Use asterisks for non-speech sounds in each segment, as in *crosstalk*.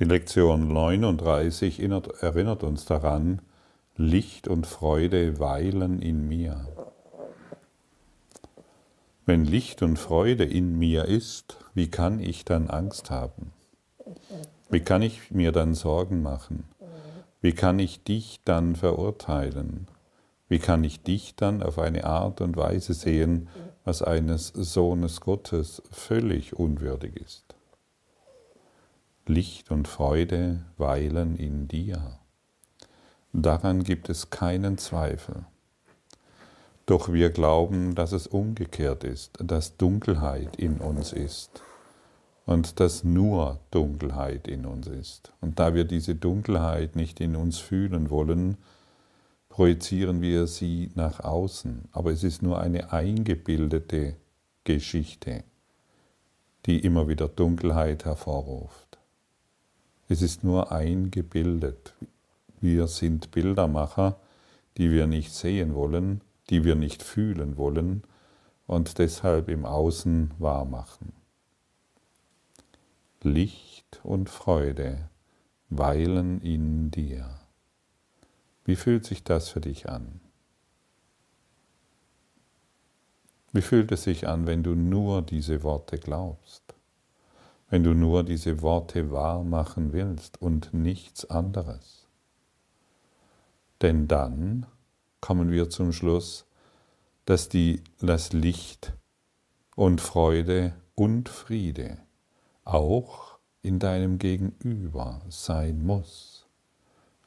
Die Lektion 39 erinnert uns daran, Licht und Freude weilen in mir. Wenn Licht und Freude in mir ist, wie kann ich dann Angst haben? Wie kann ich mir dann Sorgen machen? Wie kann ich dich dann verurteilen? Wie kann ich dich dann auf eine Art und Weise sehen, was eines Sohnes Gottes völlig unwürdig ist? Licht und Freude weilen in dir. Daran gibt es keinen Zweifel. Doch wir glauben, dass es umgekehrt ist, dass Dunkelheit in uns ist und dass nur Dunkelheit in uns ist. Und da wir diese Dunkelheit nicht in uns fühlen wollen, projizieren wir sie nach außen. Aber es ist nur eine eingebildete Geschichte, die immer wieder Dunkelheit hervorruft. Es ist nur eingebildet. Wir sind Bildermacher, die wir nicht sehen wollen, die wir nicht fühlen wollen und deshalb im Außen wahrmachen. Licht und Freude weilen in dir. Wie fühlt sich das für dich an? Wie fühlt es sich an, wenn du nur diese Worte glaubst? Wenn du nur diese Worte wahr machen willst und nichts anderes? Denn dann kommen wir zum Schluss, dass die, das Licht und Freude und Friede auch in deinem Gegenüber sein muss.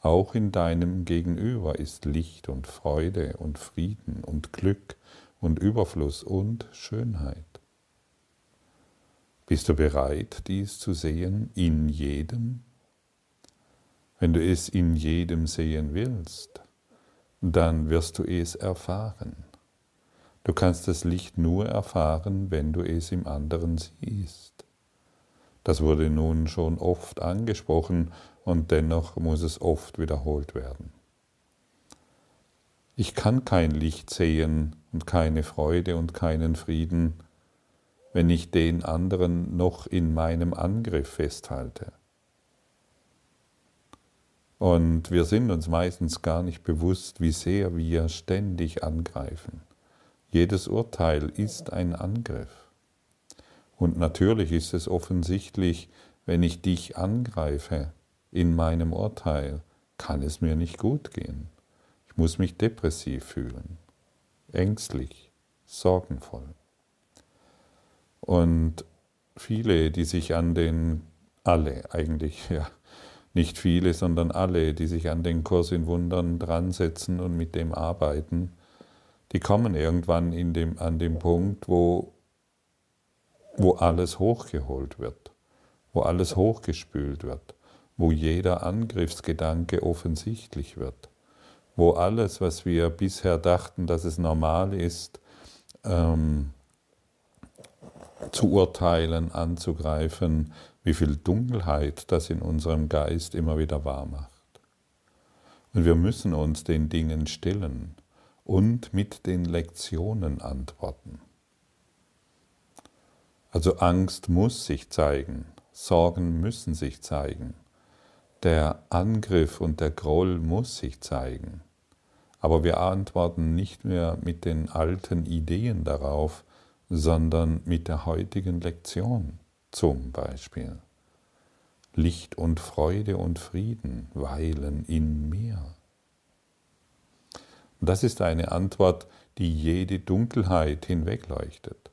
Auch in deinem Gegenüber ist Licht und Freude und Frieden und Glück und Überfluss und Schönheit. Bist du bereit, dies zu sehen in jedem? Wenn du es in jedem sehen willst, dann wirst du es erfahren. Du kannst das Licht nur erfahren, wenn du es im anderen siehst. Das wurde nun schon oft angesprochen und dennoch muss es oft wiederholt werden. Ich kann kein Licht sehen und keine Freude und keinen Frieden, wenn ich den anderen noch in meinem Angriff festhalte. Und wir sind uns meistens gar nicht bewusst, wie sehr wir ständig angreifen. Jedes Urteil ist ein Angriff. Und natürlich ist es offensichtlich, wenn ich dich angreife in meinem Urteil, kann es mir nicht gut gehen. Ich muss mich depressiv fühlen, ängstlich, sorgenvoll. Und viele, die sich an den, alle eigentlich, *laughs* ja, nicht viele, sondern alle, die sich an den Kurs in Wundern dran setzen und mit dem arbeiten, die kommen irgendwann in dem, an den Punkt, wo, wo alles hochgeholt wird, wo alles hochgespült wird, wo jeder Angriffsgedanke offensichtlich wird, wo alles, was wir bisher dachten, dass es normal ist, ähm, zu urteilen, anzugreifen, wie viel Dunkelheit das in unserem Geist immer wieder wahr macht. Und wir müssen uns den Dingen stellen und mit den Lektionen antworten. Also Angst muss sich zeigen, Sorgen müssen sich zeigen, der Angriff und der Groll muss sich zeigen. Aber wir antworten nicht mehr mit den alten Ideen darauf, sondern mit der heutigen Lektion zum Beispiel. Licht und Freude und Frieden weilen in mir. das ist eine Antwort, die jede Dunkelheit hinwegleuchtet.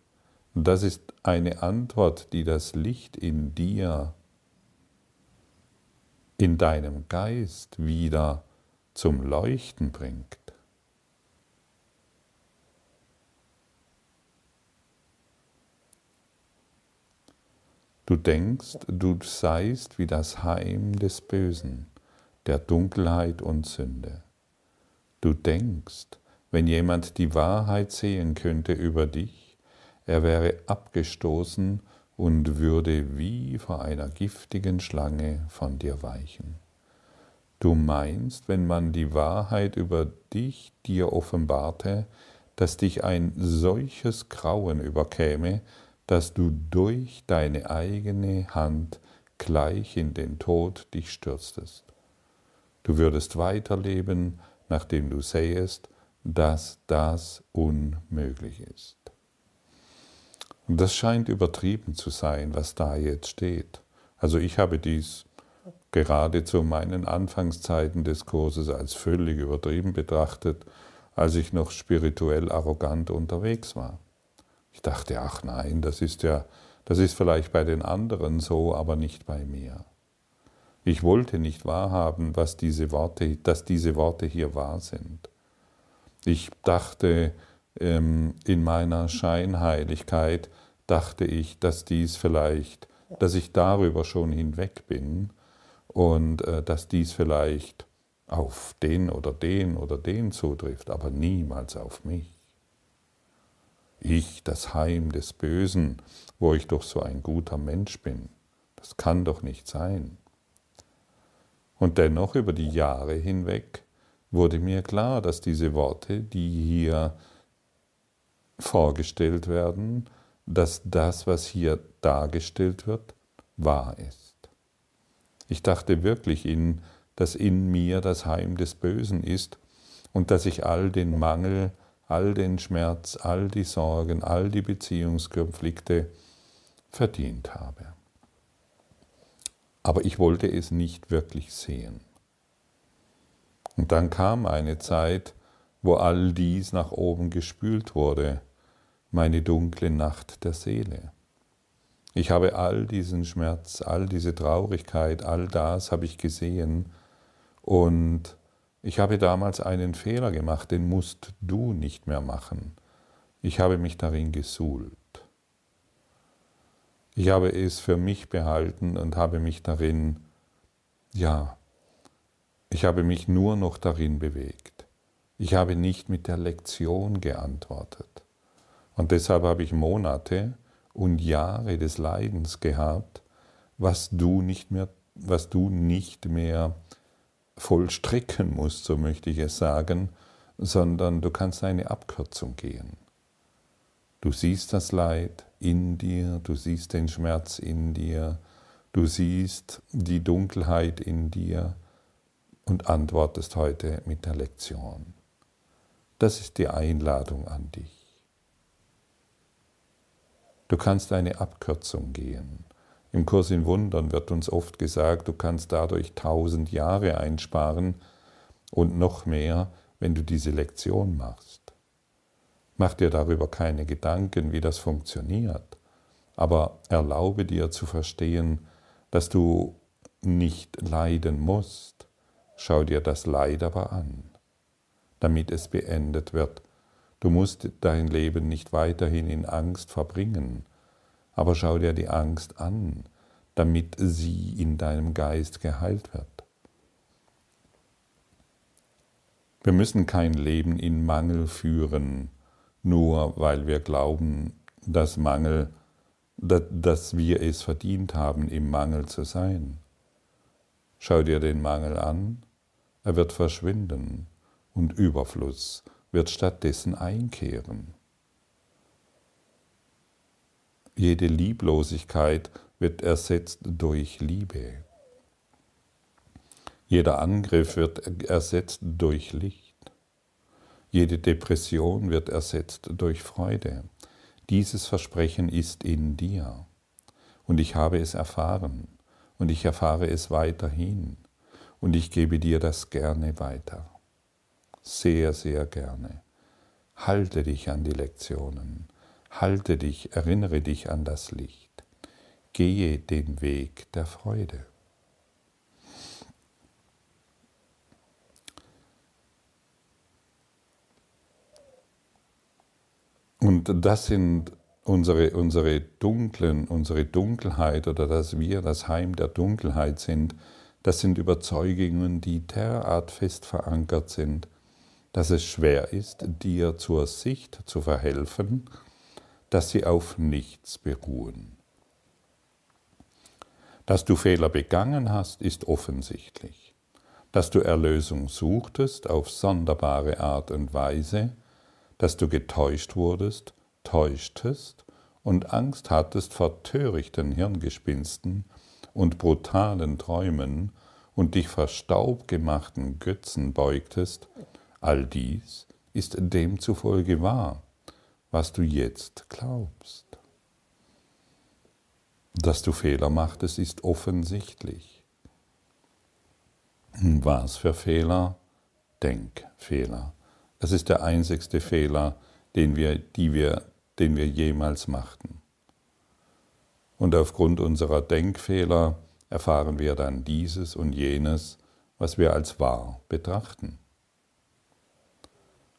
das ist eine Antwort, die das Licht in dir, in deinem Geist wieder zum Leuchten bringt. Du denkst, du seist wie das Heim des Bösen, der Dunkelheit und Sünde. Du denkst, wenn jemand die Wahrheit sehen könnte über dich, er wäre abgestoßen und würde wie vor einer giftigen Schlange von dir weichen. Du meinst, wenn man die Wahrheit über dich dir offenbarte, dass dich ein solches Grauen überkäme, dass du durch deine eigene Hand gleich in den Tod dich stürztest. Du würdest weiterleben, nachdem du sähest, dass das unmöglich ist. Und das scheint übertrieben zu sein, was da jetzt steht. Also ich habe dies gerade zu meinen Anfangszeiten des Kurses als völlig übertrieben betrachtet, als ich noch spirituell arrogant unterwegs war. Ich dachte, ach nein, das ist ja, das ist vielleicht bei den anderen so, aber nicht bei mir. Ich wollte nicht wahrhaben, was diese Worte, dass diese Worte hier wahr sind. Ich dachte, ähm, in meiner Scheinheiligkeit dachte ich, dass dies vielleicht, dass ich darüber schon hinweg bin und äh, dass dies vielleicht auf den oder den oder den zutrifft, aber niemals auf mich. Ich, das Heim des Bösen, wo ich doch so ein guter Mensch bin. Das kann doch nicht sein. Und dennoch über die Jahre hinweg wurde mir klar, dass diese Worte, die hier vorgestellt werden, dass das, was hier dargestellt wird, wahr ist. Ich dachte wirklich, in, dass in mir das Heim des Bösen ist und dass ich all den Mangel, all den Schmerz, all die Sorgen, all die Beziehungskonflikte verdient habe. Aber ich wollte es nicht wirklich sehen. Und dann kam eine Zeit, wo all dies nach oben gespült wurde, meine dunkle Nacht der Seele. Ich habe all diesen Schmerz, all diese Traurigkeit, all das habe ich gesehen und ich habe damals einen Fehler gemacht, den musst du nicht mehr machen. Ich habe mich darin gesuhlt. Ich habe es für mich behalten und habe mich darin, ja, ich habe mich nur noch darin bewegt. Ich habe nicht mit der Lektion geantwortet. Und deshalb habe ich Monate und Jahre des Leidens gehabt, was du nicht mehr, was du nicht mehr vollstrecken musst, so möchte ich es sagen, sondern du kannst eine Abkürzung gehen. Du siehst das Leid in dir, du siehst den Schmerz in dir, du siehst die Dunkelheit in dir und antwortest heute mit der Lektion. Das ist die Einladung an dich. Du kannst eine Abkürzung gehen. Im Kurs in Wundern wird uns oft gesagt, du kannst dadurch tausend Jahre einsparen und noch mehr, wenn du diese Lektion machst. Mach dir darüber keine Gedanken, wie das funktioniert, aber erlaube dir zu verstehen, dass du nicht leiden musst. Schau dir das Leid aber an, damit es beendet wird Du musst dein Leben nicht weiterhin in Angst verbringen, aber schau dir die Angst an, damit sie in deinem Geist geheilt wird. Wir müssen kein Leben in Mangel führen, nur weil wir glauben, dass Mangel, dass wir es verdient haben, im Mangel zu sein. Schau dir den Mangel an, er wird verschwinden und Überfluss wird stattdessen einkehren. Jede Lieblosigkeit wird ersetzt durch Liebe. Jeder Angriff wird ersetzt durch Licht. Jede Depression wird ersetzt durch Freude. Dieses Versprechen ist in dir. Und ich habe es erfahren. Und ich erfahre es weiterhin. Und ich gebe dir das gerne weiter sehr, sehr gerne. Halte dich an die Lektionen, halte dich, erinnere dich an das Licht. Gehe den Weg der Freude. Und das sind unsere, unsere dunklen, unsere Dunkelheit oder dass wir das Heim der Dunkelheit sind, das sind Überzeugungen, die derart fest verankert sind, dass es schwer ist, dir zur Sicht zu verhelfen, dass sie auf nichts beruhen. Dass du Fehler begangen hast, ist offensichtlich. Dass du Erlösung suchtest auf sonderbare Art und Weise, dass du getäuscht wurdest, täuschtest und Angst hattest vor törichten Hirngespinsten und brutalen Träumen und dich vor staubgemachten Götzen beugtest, all dies ist demzufolge wahr, was du jetzt glaubst. Dass du Fehler machtest, ist offensichtlich. Was für Fehler? Denkfehler. Das ist der einzigste Fehler, den wir, die wir, den wir jemals machten. Und aufgrund unserer Denkfehler erfahren wir dann dieses und jenes, was wir als wahr betrachten.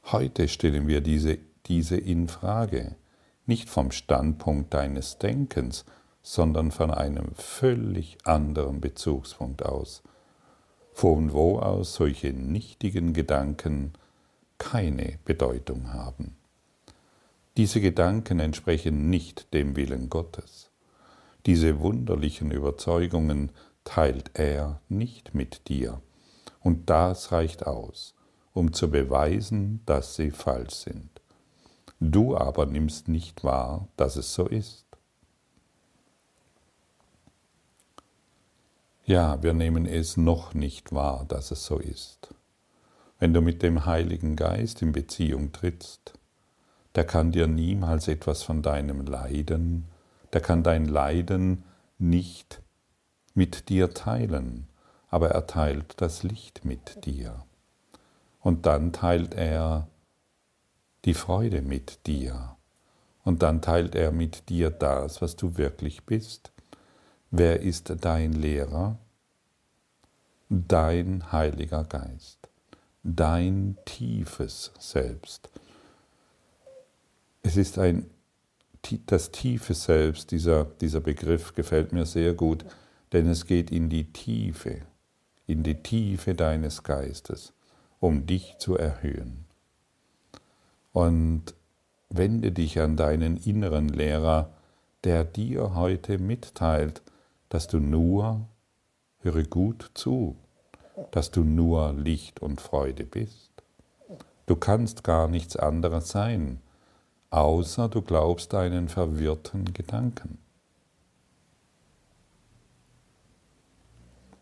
Heute stellen wir diese, diese in Frage, nicht vom Standpunkt deines Denkens, sondern von einem völlig anderen Bezugspunkt aus, von wo aus solche nichtigen Gedanken keine Bedeutung haben. Diese Gedanken entsprechen nicht dem Willen Gottes. Diese wunderlichen Überzeugungen teilt er nicht mit dir. Und das reicht aus, um zu beweisen, dass sie falsch sind. Du aber nimmst nicht wahr, dass es so ist. Ja, wir nehmen es noch nicht wahr, dass es so ist. Wenn du mit dem Heiligen Geist in Beziehung trittst, der kann dir niemals etwas von deinem Leiden, der kann dein Leiden nicht mit dir teilen, aber er teilt das Licht mit dir. Und dann teilt er die Freude mit dir. Und dann teilt er mit dir das, was du wirklich bist. Wer ist dein Lehrer? Dein Heiliger Geist, dein tiefes Selbst. Es ist ein, das tiefe Selbst, dieser, dieser Begriff gefällt mir sehr gut, denn es geht in die Tiefe, in die Tiefe deines Geistes, um dich zu erhöhen. Und wende dich an deinen inneren Lehrer, der dir heute mitteilt, dass du nur, höre gut zu, dass du nur Licht und Freude bist. Du kannst gar nichts anderes sein, außer du glaubst deinen verwirrten Gedanken.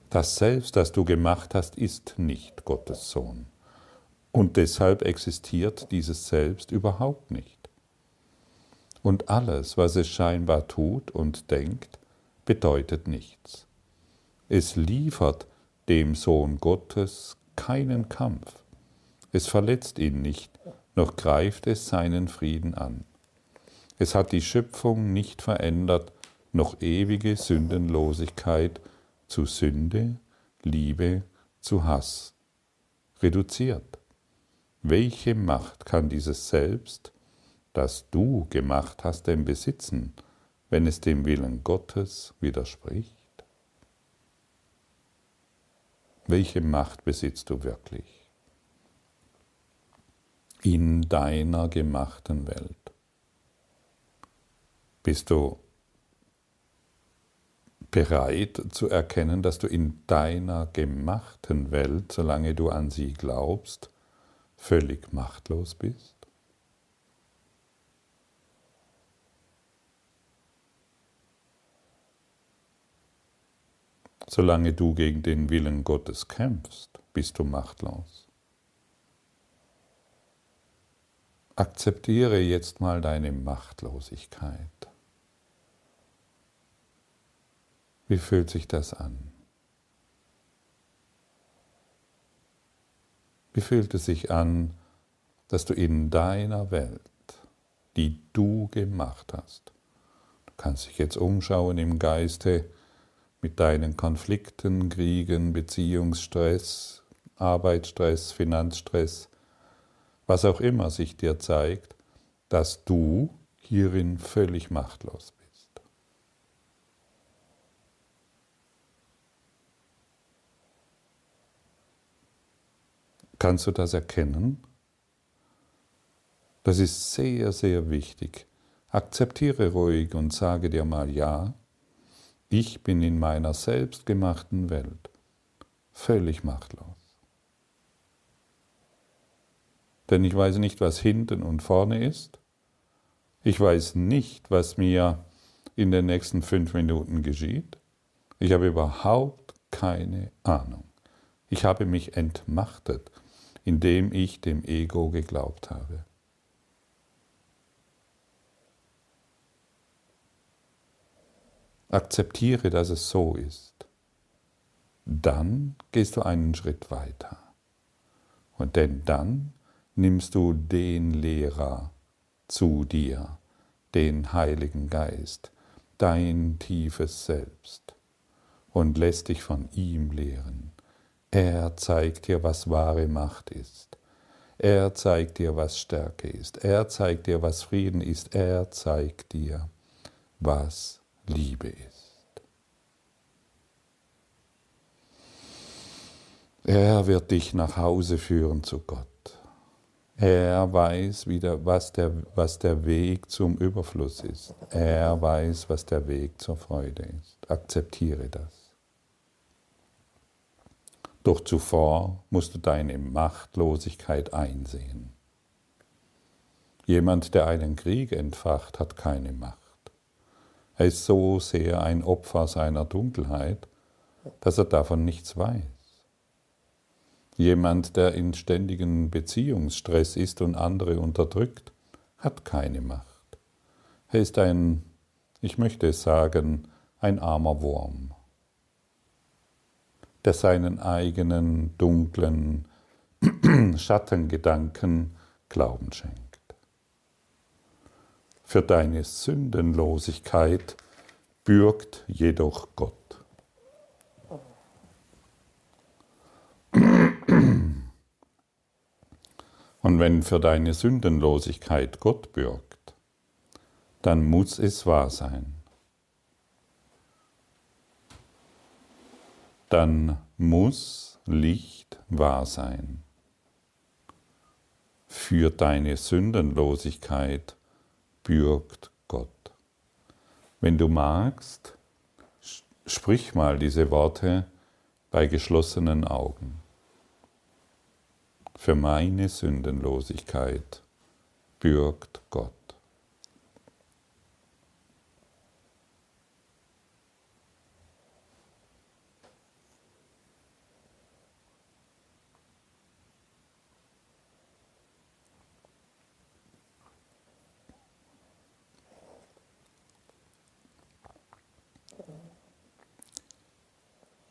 Das Selbst, das du gemacht hast, ist nicht Gottes Sohn. Und deshalb existiert dieses Selbst überhaupt nicht. Und alles, was es scheinbar tut und denkt, bedeutet nichts. Es liefert dem Sohn Gottes keinen Kampf. Es verletzt ihn nicht, noch greift es seinen Frieden an. Es hat die Schöpfung nicht verändert, noch ewige Sündenlosigkeit zu Sünde, Liebe, zu Hass reduziert. Welche Macht kann dieses Selbst, das du gemacht hast, denn besitzen, wenn es dem Willen Gottes widerspricht? Welche Macht besitzt du wirklich in deiner gemachten Welt? Bist du bereit zu erkennen, dass du in deiner gemachten Welt, solange du an sie glaubst, völlig machtlos bist? Solange du gegen den Willen Gottes kämpfst, bist du machtlos. Akzeptiere jetzt mal deine Machtlosigkeit. Wie fühlt sich das an? Wie fühlt es sich an, dass du in deiner Welt, die du gemacht hast, du kannst dich jetzt umschauen im Geiste, mit deinen Konflikten, Kriegen, Beziehungsstress, Arbeitsstress, Finanzstress, was auch immer sich dir zeigt, dass du hierin völlig machtlos bist. Kannst du das erkennen? Das ist sehr, sehr wichtig. Akzeptiere ruhig und sage dir mal ja, ich bin in meiner selbstgemachten Welt völlig machtlos. Denn ich weiß nicht, was hinten und vorne ist. Ich weiß nicht, was mir in den nächsten fünf Minuten geschieht. Ich habe überhaupt keine Ahnung. Ich habe mich entmachtet, indem ich dem Ego geglaubt habe. Akzeptiere, dass es so ist. Dann gehst du einen Schritt weiter. Und denn dann nimmst du den Lehrer zu dir, den Heiligen Geist, dein tiefes Selbst, und lässt dich von ihm lehren. Er zeigt dir, was wahre Macht ist. Er zeigt dir, was Stärke ist. Er zeigt dir, was Frieden ist. Er zeigt dir, was Liebe ist. Er wird dich nach Hause führen zu Gott. Er weiß wieder, was der, was der Weg zum Überfluss ist. Er weiß, was der Weg zur Freude ist. Akzeptiere das. Doch zuvor musst du deine Machtlosigkeit einsehen. Jemand, der einen Krieg entfacht, hat keine Macht. Er ist so sehr ein Opfer seiner Dunkelheit, dass er davon nichts weiß. Jemand, der in ständigen Beziehungsstress ist und andere unterdrückt, hat keine Macht. Er ist ein, ich möchte sagen, ein armer Wurm, der seinen eigenen dunklen *clears throat* Schattengedanken Glauben schenkt. Für deine Sündenlosigkeit bürgt jedoch Gott. *clears throat* Und wenn für deine Sündenlosigkeit Gott bürgt, dann muss es wahr sein. Dann muss Licht wahr sein. Für deine Sündenlosigkeit bürgt Gott. Wenn du magst, sprich mal diese Worte bei geschlossenen Augen. Für meine Sündenlosigkeit bürgt Gott.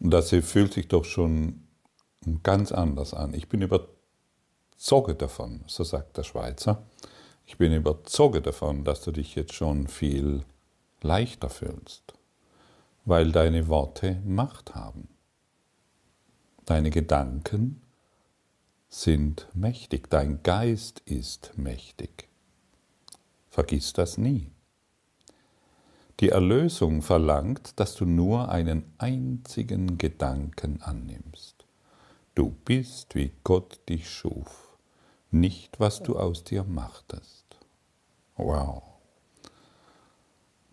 Und das fühlt sich doch schon ganz anders an. Ich bin überzeugt davon, so sagt der Schweizer, ich bin überzeugt davon, dass du dich jetzt schon viel leichter fühlst, weil deine Worte Macht haben. Deine Gedanken sind mächtig, dein Geist ist mächtig. Vergiss das nie. Die Erlösung verlangt, dass du nur einen einzigen Gedanken annimmst. Du bist, wie Gott dich schuf, nicht was du aus dir machtest. Wow.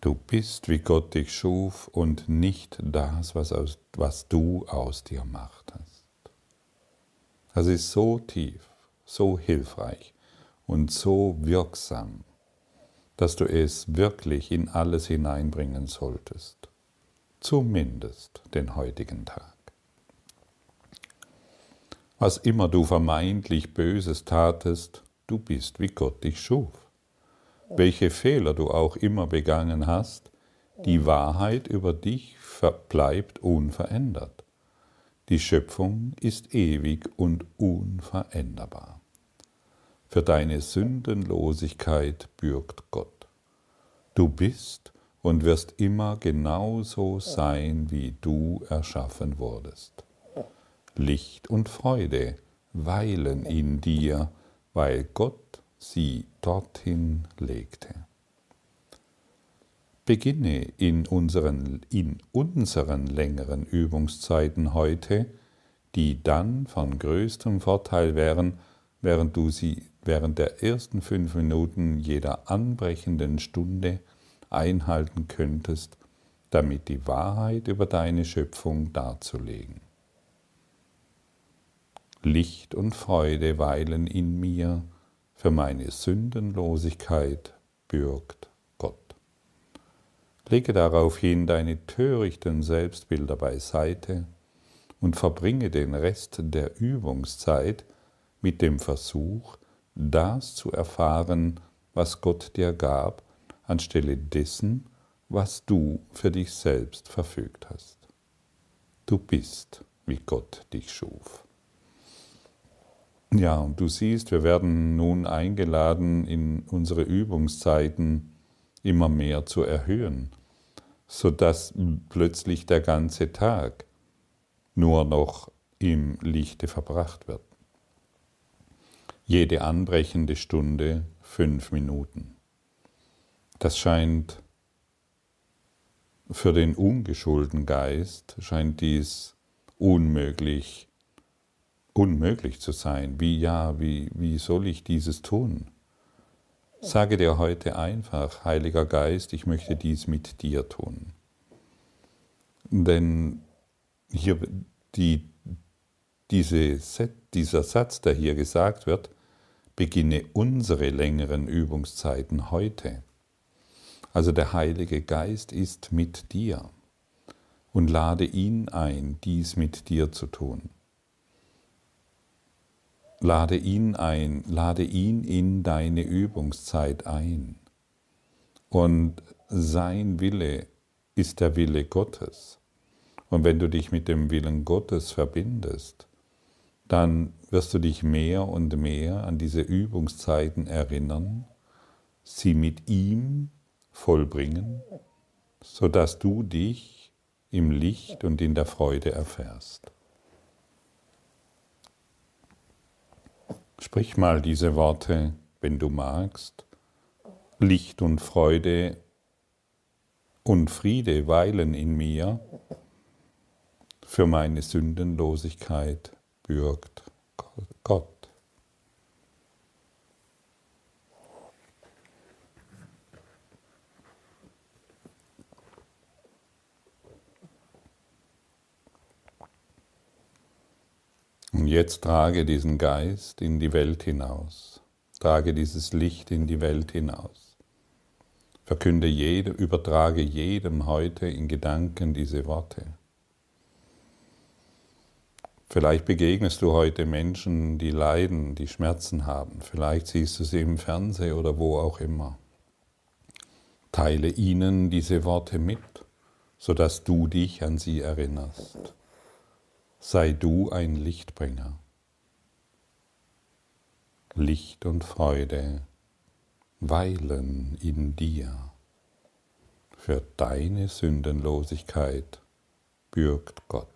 Du bist, wie Gott dich schuf und nicht das, was, aus, was du aus dir machtest. Das ist so tief, so hilfreich und so wirksam dass du es wirklich in alles hineinbringen solltest. Zumindest den heutigen Tag. Was immer du vermeintlich Böses tatest, du bist, wie Gott dich schuf. Welche Fehler du auch immer begangen hast, die Wahrheit über dich bleibt unverändert. Die Schöpfung ist ewig und unveränderbar. Für deine Sündenlosigkeit bürgt Gott. Du bist und wirst immer genauso sein, wie du erschaffen wurdest. Licht und Freude weilen in dir, weil Gott sie dorthin legte. Beginne in unseren, in unseren längeren Übungszeiten heute, die dann von größtem Vorteil wären, während du sie während der ersten fünf Minuten jeder anbrechenden Stunde einhalten könntest, damit die Wahrheit über deine Schöpfung darzulegen. Licht und Freude weilen in mir, für meine Sündenlosigkeit bürgt Gott. Lege daraufhin deine törichten Selbstbilder beiseite und verbringe den Rest der Übungszeit mit dem Versuch, das zu erfahren, was Gott dir gab, anstelle dessen, was du für dich selbst verfügt hast. Du bist, wie Gott dich schuf. Ja, und du siehst, wir werden nun eingeladen, in unsere Übungszeiten immer mehr zu erhöhen, sodass plötzlich der ganze Tag nur noch im Lichte verbracht wird. Jede anbrechende Stunde fünf Minuten. Das scheint für den ungeschulten Geist, scheint dies unmöglich, unmöglich zu sein. Wie ja, wie, wie soll ich dieses tun? Sage dir heute einfach, Heiliger Geist, ich möchte dies mit dir tun. Denn hier die, diese, dieser Satz, der hier gesagt wird, beginne unsere längeren Übungszeiten heute. Also der Heilige Geist ist mit dir und lade ihn ein, dies mit dir zu tun. Lade ihn ein, lade ihn in deine Übungszeit ein. Und sein Wille ist der Wille Gottes. Und wenn du dich mit dem Willen Gottes verbindest, dann wirst du dich mehr und mehr an diese Übungszeiten erinnern, sie mit ihm vollbringen, sodass du dich im Licht und in der Freude erfährst. Sprich mal diese Worte, wenn du magst. Licht und Freude und Friede weilen in mir für meine Sündenlosigkeit bürgt Gott. Und jetzt trage diesen Geist in die Welt hinaus. Trage dieses Licht in die Welt hinaus. Verkünde jede, übertrage jedem heute in Gedanken diese Worte. Vielleicht begegnest du heute Menschen, die leiden, die Schmerzen haben. Vielleicht siehst du sie im Fernsehen oder wo auch immer. Teile ihnen diese Worte mit, sodass du dich an sie erinnerst. Sei du ein Lichtbringer. Licht und Freude weilen in dir. Für deine Sündenlosigkeit bürgt Gott.